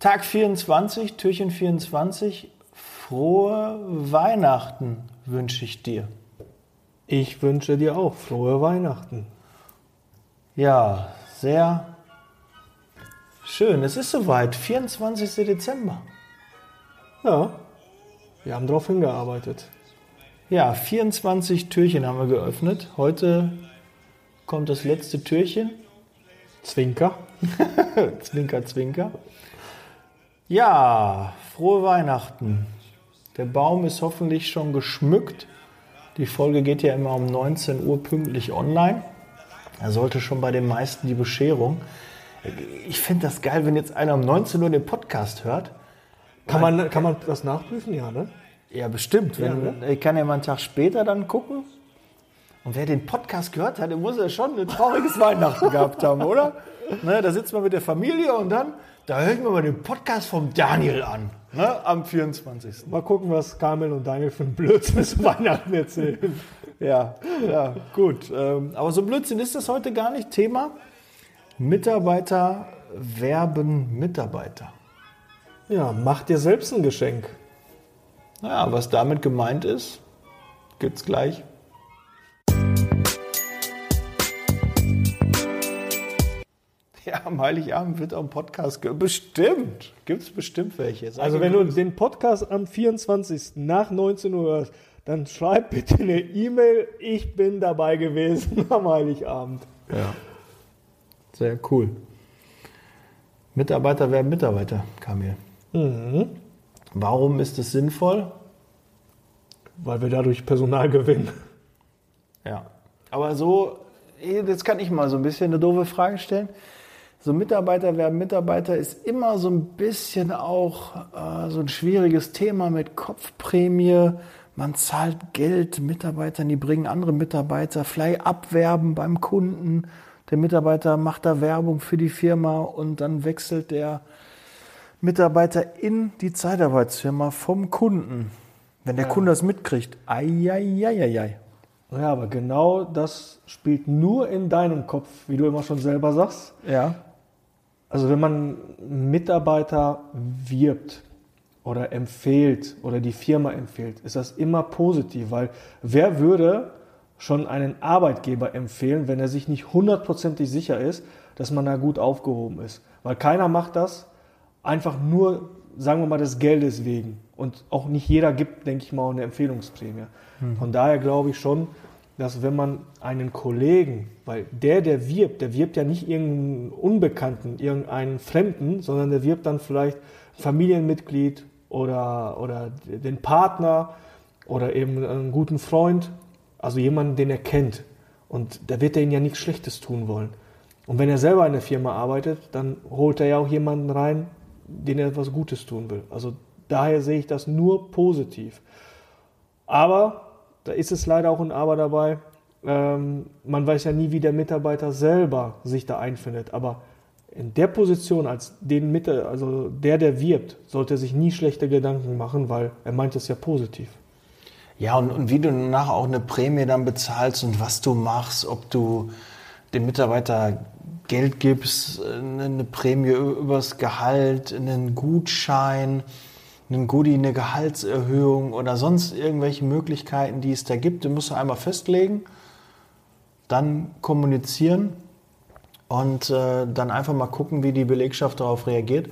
Tag 24, Türchen 24. Frohe Weihnachten wünsche ich dir. Ich wünsche dir auch frohe Weihnachten. Ja, sehr schön. Es ist soweit, 24. Dezember. Ja, wir haben darauf hingearbeitet. Ja, 24 Türchen haben wir geöffnet. Heute kommt das letzte Türchen. Zwinker. zwinker, zwinker. Ja, frohe Weihnachten. Der Baum ist hoffentlich schon geschmückt. Die Folge geht ja immer um 19 Uhr pünktlich online. Da sollte schon bei den meisten die Bescherung. Ich finde das geil, wenn jetzt einer um 19 Uhr den Podcast hört. Kann man, kann man das nachprüfen? Ja, ne? Ja, bestimmt. Wenn, Ja, ne? Ich kann ja mal einen Tag später dann gucken. Und wer den Podcast gehört hat, der muss ja schon ein trauriges Weihnachten gehabt haben, oder? Ne, da sitzt man mit der Familie und dann, da hören wir mal den Podcast vom Daniel an, ne, am 24. Mal gucken, was Kamel und Daniel für einen Blödsinn zu Weihnachten erzählen. Ja, ja, gut. Ähm, aber so Blödsinn ist das heute gar nicht. Thema Mitarbeiter werben Mitarbeiter. Ja, mach dir selbst ein Geschenk. Naja, was damit gemeint ist, gibt's gleich. Ja, am Heiligabend wird auch ein Podcast ge Bestimmt. Gibt es bestimmt welche. Sag Also wenn du den Podcast am 24. nach 19 Uhr hörst, dann schreib bitte eine E-Mail, ich bin dabei gewesen am Heiligabend. Ja. Sehr cool. Mitarbeiter werden Mitarbeiter, Kamil. Mhm. Warum ist es sinnvoll? Weil wir dadurch Personal gewinnen. Ja. Aber so, jetzt kann ich mal so ein bisschen eine doofe Frage stellen. So Mitarbeiter werden Mitarbeiter ist immer so ein bisschen auch äh, so ein schwieriges Thema mit Kopfprämie. Man zahlt Geld Mitarbeitern, die bringen andere Mitarbeiter, vielleicht abwerben beim Kunden. Der Mitarbeiter macht da Werbung für die Firma und dann wechselt der Mitarbeiter in die Zeitarbeitsfirma vom Kunden. Wenn der Kunde das mitkriegt, ei, ei, ei, ei, ei. Ja, aber genau das spielt nur in deinem Kopf, wie du immer schon selber sagst. Ja. Also wenn man Mitarbeiter wirbt oder empfiehlt oder die Firma empfiehlt, ist das immer positiv, weil wer würde schon einen Arbeitgeber empfehlen, wenn er sich nicht hundertprozentig sicher ist, dass man da gut aufgehoben ist? Weil keiner macht das einfach nur, sagen wir mal, des Geldes wegen. Und auch nicht jeder gibt, denke ich mal, eine Empfehlungsprämie. Von daher glaube ich schon, dass wenn man einen Kollegen, weil der, der wirbt, der wirbt ja nicht irgendeinen Unbekannten, irgendeinen Fremden, sondern der wirbt dann vielleicht Familienmitglied oder, oder den Partner oder eben einen guten Freund, also jemanden, den er kennt. Und da wird er ihnen ja nichts Schlechtes tun wollen. Und wenn er selber in der Firma arbeitet, dann holt er ja auch jemanden rein, den er etwas Gutes tun will. Also daher sehe ich das nur positiv. Aber da ist es leider auch ein Aber dabei. Ähm, man weiß ja nie, wie der Mitarbeiter selber sich da einfindet. Aber in der Position als den Mitte, also der, der wirbt, sollte er sich nie schlechte Gedanken machen, weil er meint es ja positiv. Ja, und, und wie du nachher auch eine Prämie dann bezahlst und was du machst, ob du dem Mitarbeiter Geld gibst, eine eine Prämie übers Gehalt, einen Gutschein, einen Goodie, eine Gehaltserhöhung oder sonst irgendwelche Möglichkeiten, die es da gibt, die musst du einmal festlegen, dann kommunizieren und äh, dann einfach mal gucken, wie die Belegschaft darauf reagiert.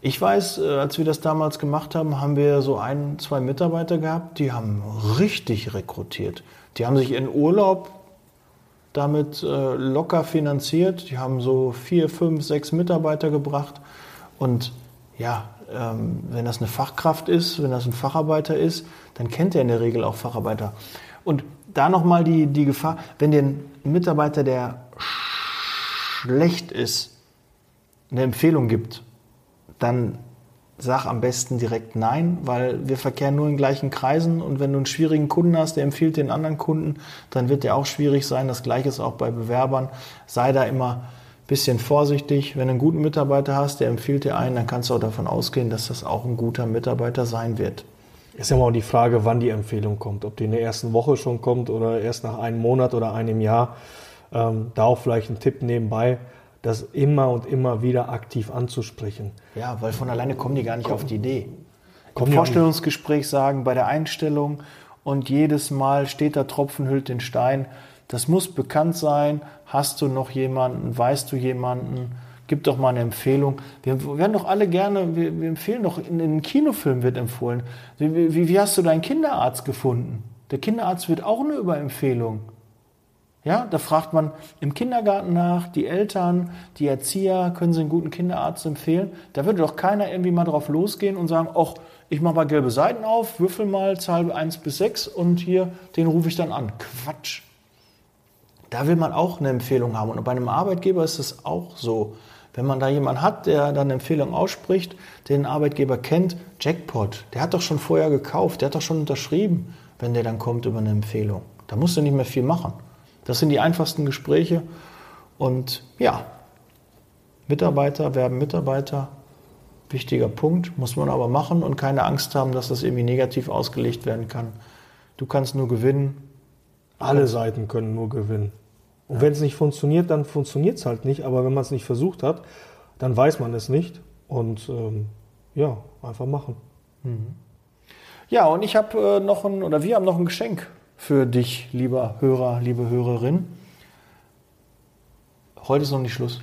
Ich weiß, äh, als wir das damals gemacht haben, haben wir so ein, zwei Mitarbeiter gehabt, die haben richtig rekrutiert. Die haben sich in Urlaub damit äh, locker finanziert. Die haben so vier, fünf, sechs Mitarbeiter gebracht. Und ja, ähm, wenn das eine Fachkraft ist, wenn das ein Facharbeiter ist, dann kennt er in der Regel auch Facharbeiter. Und da nochmal die, die Gefahr, wenn dir ein Mitarbeiter, der schlecht ist, eine Empfehlung gibt, dann sag am besten direkt nein, weil wir verkehren nur in gleichen Kreisen und wenn du einen schwierigen Kunden hast, der empfiehlt den anderen Kunden, dann wird der auch schwierig sein. Das gleiche ist auch bei Bewerbern. Sei da immer bisschen vorsichtig. Wenn du einen guten Mitarbeiter hast, der empfiehlt dir einen, dann kannst du auch davon ausgehen, dass das auch ein guter Mitarbeiter sein wird. Ist ja mal auch die Frage, wann die Empfehlung kommt. Ob die in der ersten Woche schon kommt oder erst nach einem Monat oder einem Jahr. Ähm, da auch vielleicht ein Tipp nebenbei. das immer und immer wieder aktiv anzusprechen. Ja, weil von alleine kommen die gar nicht auf die Idee. Im Vorstellungsgespräch sagen, bei der Einstellung und jedes Mal steht da Tropfen hüllt den Stein. Das muss bekannt sein. Hast du noch jemanden? Weißt du jemanden? Gib doch mal eine Empfehlung. Wir werden doch alle gerne, wir, wir empfehlen doch, in den Kinofilm wird empfohlen. Wie, wie, wie hast du deinen Kinderarzt gefunden? Der Kinderarzt wird auch nur über Empfehlung. Ja, da fragt man im Kindergarten nach, die Eltern, die Erzieher, können sie einen guten Kinderarzt empfehlen? Da würde doch keiner irgendwie mal drauf losgehen und sagen, ach, ich mache mal gelbe Seiten auf, würfel mal Zahl 1 bis 6 und hier, den rufe ich dann an. Quatsch. Da will man auch eine Empfehlung haben. Und bei einem Arbeitgeber ist es auch so. Wenn man da jemanden hat, der dann eine Empfehlung ausspricht, den Arbeitgeber kennt, Jackpot, der hat doch schon vorher gekauft, der hat doch schon unterschrieben, wenn der dann kommt über eine Empfehlung. Da musst du nicht mehr viel machen. Das sind die einfachsten Gespräche. Und ja, Mitarbeiter werben Mitarbeiter. Wichtiger Punkt, muss man aber machen und keine Angst haben, dass das irgendwie negativ ausgelegt werden kann. Du kannst nur gewinnen. Alle Seiten können nur gewinnen. Und wenn es nicht funktioniert, dann funktioniert es halt nicht. Aber wenn man es nicht versucht hat, dann weiß man es nicht. Und ähm, ja, einfach machen. Ja, und ich habe äh, noch ein, oder wir haben noch ein Geschenk für dich, lieber Hörer, liebe Hörerin. Heute ist noch nicht Schluss.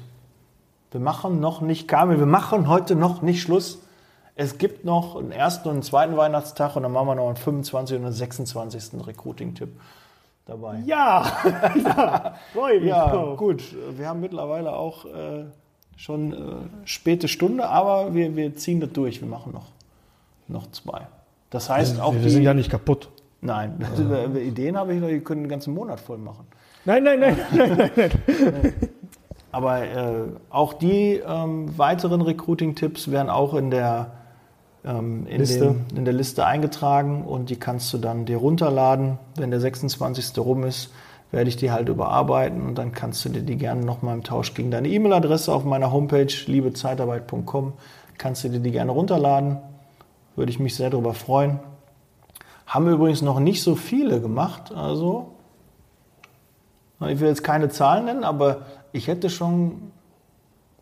Wir machen noch nicht, Kamil, wir machen heute noch nicht Schluss. Es gibt noch einen ersten und einen zweiten Weihnachtstag und dann machen wir noch einen 25. und einen 26. Recruiting-Tipp dabei. Ja, ja freue mich Ja, drauf. gut. Wir haben mittlerweile auch äh, schon äh, späte Stunde, aber wir, wir ziehen das durch. Wir machen noch, noch zwei. Das heißt auch wir die, sind ja nicht kaputt. Nein, äh, Ideen habe ich noch, die können den ganzen Monat voll machen. Nein, nein, nein, nein, nein. Aber äh, auch die ähm, weiteren Recruiting-Tipps werden auch in der, ähm, in. Den, in der Liste eingetragen und die kannst du dann dir runterladen. Wenn der 26. rum ist, werde ich die halt überarbeiten und dann kannst du dir die gerne nochmal im Tausch gegen deine E-Mail-Adresse auf meiner Homepage liebezeitarbeit.com kannst du dir die gerne runterladen. Würde ich mich sehr darüber freuen. Haben übrigens noch nicht so viele gemacht, also ich will jetzt keine Zahlen nennen, aber ich hätte schon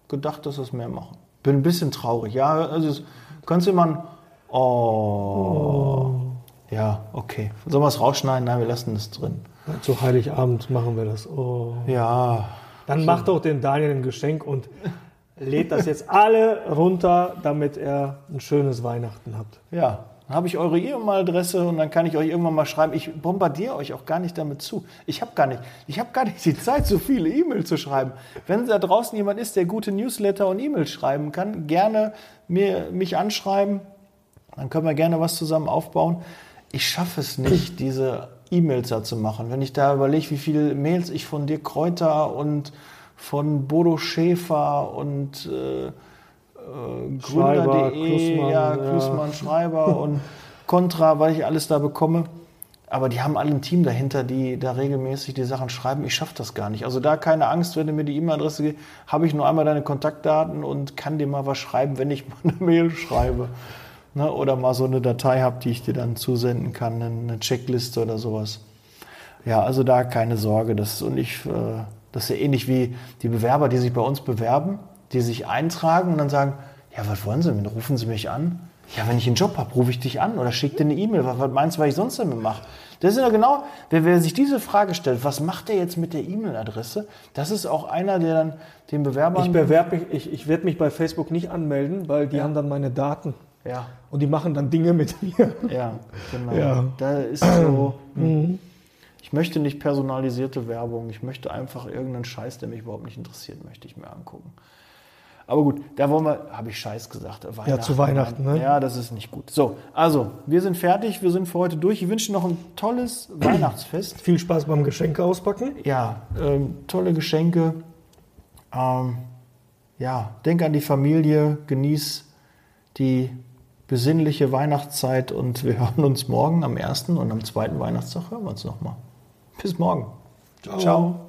gedacht, dass es mehr machen. Bin ein bisschen traurig. Ja, also es- kannst du mal. Oh. Ja, okay. Sollen wir es rausschneiden? Nein, wir lassen es drin. Zu Heiligabend machen wir das. Oh. Ja, Dann macht doch den Daniel ein Geschenk und lädt das jetzt alle runter, damit er ein schönes Weihnachten hat. ja. Dann habe ich eure E-Mail-Adresse und dann kann ich euch irgendwann mal schreiben. Ich bombardiere euch auch gar nicht damit zu. Ich habe gar nicht, ich habe gar nicht die Zeit, so viele E-Mails zu schreiben. Wenn da draußen jemand ist, der gute Newsletter und E-Mails schreiben kann, gerne mir, mich anschreiben. Dann können wir gerne was zusammen aufbauen. Ich schaffe es nicht, diese E-Mails da zu machen. Wenn ich da überlege, wie viele Mails ich von dir Kräuter und von Bodo Schäfer und äh, äh, Gründer.de, Klussmann, ja, ja. Klussmann, Schreiber und Contra, weil ich alles da bekomme. Aber die haben alle ein Team dahinter, die da regelmäßig die Sachen schreiben. Ich schaffe das gar nicht. Also da keine Angst, wenn du mir die E-Mail-Adresse gibst, habe ich nur einmal deine Kontaktdaten und kann dir mal was schreiben, wenn ich mal eine Mail schreibe. Ne? Oder mal so eine Datei habe, die ich dir dann zusenden kann, eine Checkliste oder sowas. Ja, also da keine Sorge. Das, und ich, äh, das ist ja ähnlich wie die Bewerber, die sich bei uns bewerben, die sich eintragen und dann sagen, ja, was wollen Sie denn? Rufen Sie mich an? Ja, wenn ich einen Job habe, rufe ich dich an oder schicke dir eine E-Mail. Was, was meinst du, was ich sonst damit mache? Das ist ja genau, wer, wer sich diese Frage stellt, was macht der jetzt mit der E-Mail-Adresse? Das ist auch einer, der dann den Bewerbern... Ich bewerbe mich, ich, ich werde mich bei Facebook nicht anmelden, weil die haben dann meine Daten. ja, Und die machen dann Dinge mit mir. ja, genau. Ja. Da ist so... hm. Ich möchte nicht personalisierte Werbung. Ich möchte einfach irgendeinen Scheiß, der mich überhaupt nicht interessiert, möchte ich mir angucken. Aber gut, da wollen wir, habe ich Scheiß gesagt. Weihnachten, zu Weihnachten, ne? Ja, das ist nicht gut. So, also, wir sind fertig, wir sind für heute durch. Ich wünsche dir noch ein tolles Weihnachtsfest. Viel Spaß beim Geschenke auspacken. Ja, ähm, tolle Geschenke. Ähm, ja, denk an die Familie, genieß die besinnliche Weihnachtszeit und wir hören uns morgen am ersten und am zweiten Weihnachtstag hören wir uns nochmal. Bis morgen. Ciao. Ciao.